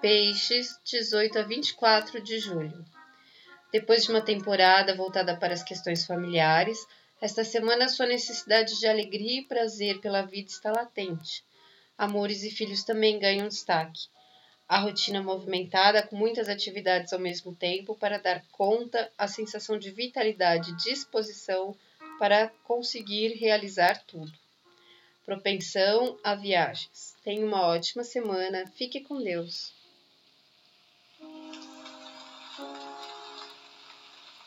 Peixes, 18 a 24 de julho. Depois de uma temporada voltada para as questões familiares, esta semana sua necessidade de alegria e prazer pela vida está latente. Amores e filhos também ganham destaque. A rotina movimentada, com muitas atividades ao mesmo tempo, para dar conta, a sensação de vitalidade e disposição para conseguir realizar tudo. Propensão a viagens. Tenha uma ótima semana. Fique com Deus.